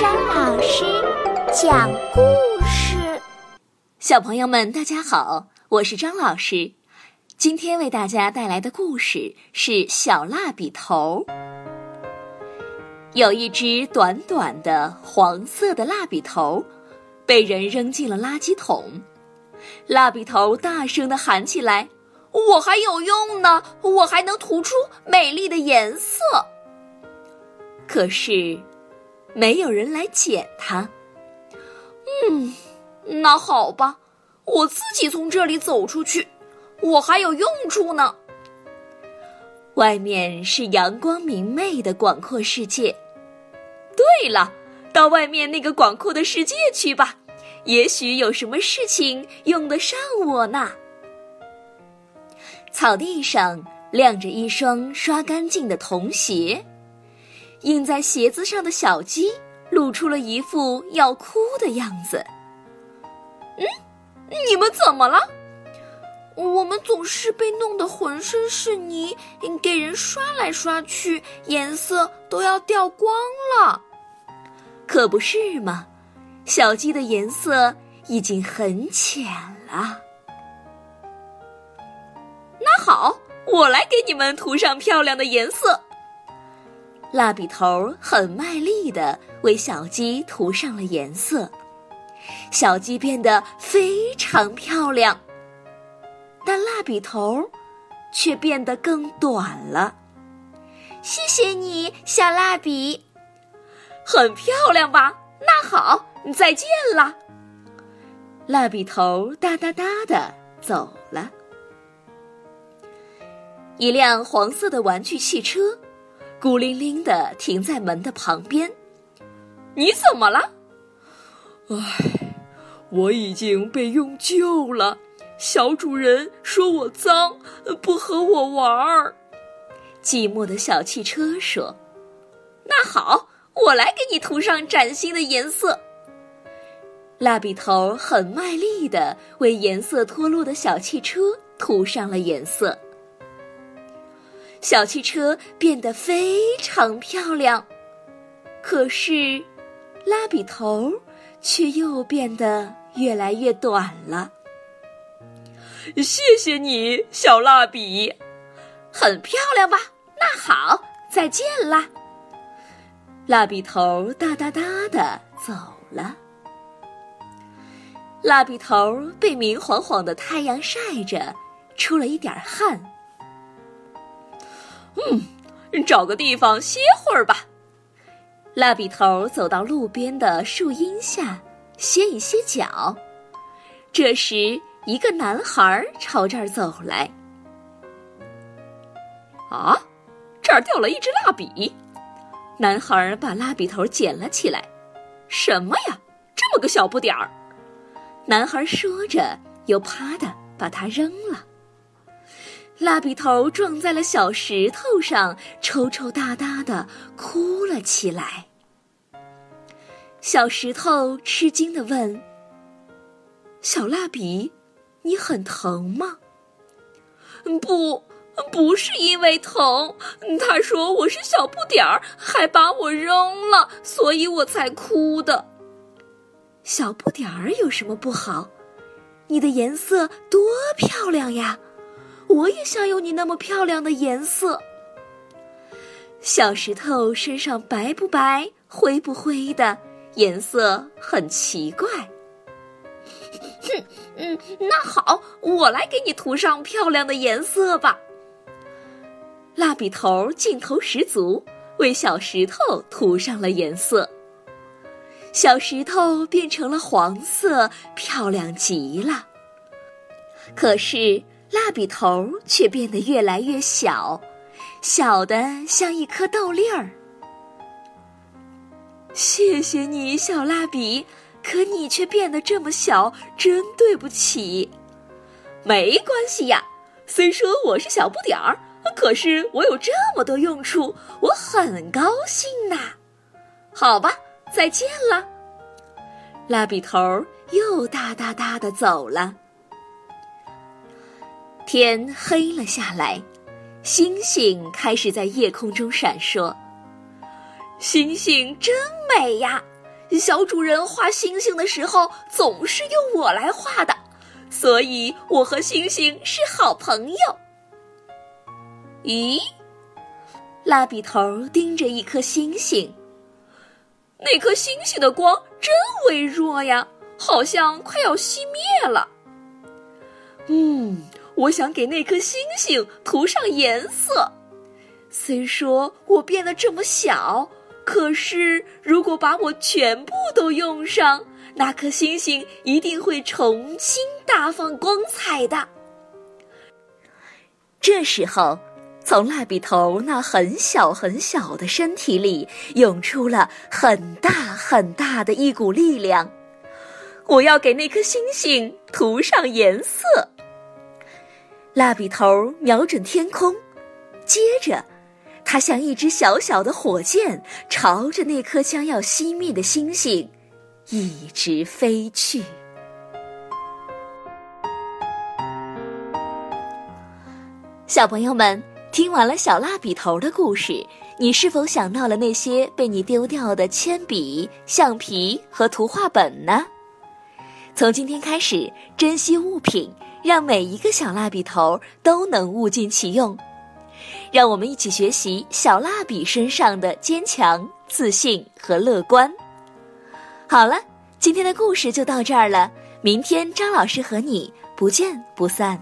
张老师讲故事。小朋友们，大家好，我是张老师。今天为大家带来的故事是《小蜡笔头》。有一只短短的黄色的蜡笔头，被人扔进了垃圾桶。蜡笔头大声的喊起来：“我还有用呢，我还能涂出美丽的颜色。”可是，没有人来捡它。嗯，那好吧，我自己从这里走出去，我还有用处呢。外面是阳光明媚的广阔世界。对了，到外面那个广阔的世界去吧，也许有什么事情用得上我呢。草地上晾着一双刷干净的童鞋。印在鞋子上的小鸡露出了一副要哭的样子。嗯，你们怎么了？我们总是被弄得浑身是泥，给人刷来刷去，颜色都要掉光了。可不是嘛，小鸡的颜色已经很浅了。那好，我来给你们涂上漂亮的颜色。蜡笔头很卖力地为小鸡涂上了颜色，小鸡变得非常漂亮，但蜡笔头却变得更短了。谢谢你，小蜡笔，很漂亮吧？那好，再见啦。蜡笔头哒哒哒的走了。一辆黄色的玩具汽车。孤零零的停在门的旁边，你怎么了？唉，我已经被用旧了。小主人说我脏，不和我玩儿。寂寞的小汽车说：“那好，我来给你涂上崭新的颜色。”蜡笔头很卖力的为颜色脱落的小汽车涂上了颜色。小汽车变得非常漂亮，可是，蜡笔头却又变得越来越短了。谢谢你，小蜡笔，很漂亮吧？那好，再见啦。蜡笔头哒哒哒的走了。蜡笔头被明晃晃的太阳晒着，出了一点汗。嗯，找个地方歇会儿吧。蜡笔头走到路边的树荫下，歇一歇脚。这时，一个男孩朝这儿走来。啊，这儿掉了一支蜡笔。男孩把蜡笔头捡了起来。什么呀，这么个小不点儿！男孩说着，又啪的把它扔了。蜡笔头撞在了小石头上，抽抽搭搭的哭了起来。小石头吃惊的问：“小蜡笔，你很疼吗？”“不，不是因为疼。他说我是小不点儿，还把我扔了，所以我才哭的。”“小不点儿有什么不好？你的颜色多漂亮呀！”我也想有你那么漂亮的颜色。小石头身上白不白、灰不灰的，颜色很奇怪。哼，嗯，那好，我来给你涂上漂亮的颜色吧。蜡笔头劲头十足，为小石头涂上了颜色。小石头变成了黄色，漂亮极了。可是。蜡笔头却变得越来越小，小的像一颗豆粒儿。谢谢你，小蜡笔，可你却变得这么小，真对不起。没关系呀，虽说我是小不点儿，可是我有这么多用处，我很高兴呐。好吧，再见了。蜡笔头又哒哒哒的走了。天黑了下来，星星开始在夜空中闪烁。星星真美呀，小主人画星星的时候总是用我来画的，所以我和星星是好朋友。咦，蜡笔头盯着一颗星星，那颗星星的光真微弱呀，好像快要熄灭了。嗯，我想给那颗星星涂上颜色。虽说我变得这么小，可是如果把我全部都用上，那颗星星一定会重新大放光彩的。这时候，从蜡笔头那很小很小的身体里涌出了很大很大的一股力量。我要给那颗星星涂上颜色。蜡笔头瞄准天空，接着。它像一只小小的火箭，朝着那颗将要熄灭的星星，一直飞去。小朋友们，听完了小蜡笔头的故事，你是否想到了那些被你丢掉的铅笔、橡皮和图画本呢？从今天开始，珍惜物品，让每一个小蜡笔头都能物尽其用。让我们一起学习小蜡笔身上的坚强、自信和乐观。好了，今天的故事就到这儿了。明天张老师和你不见不散。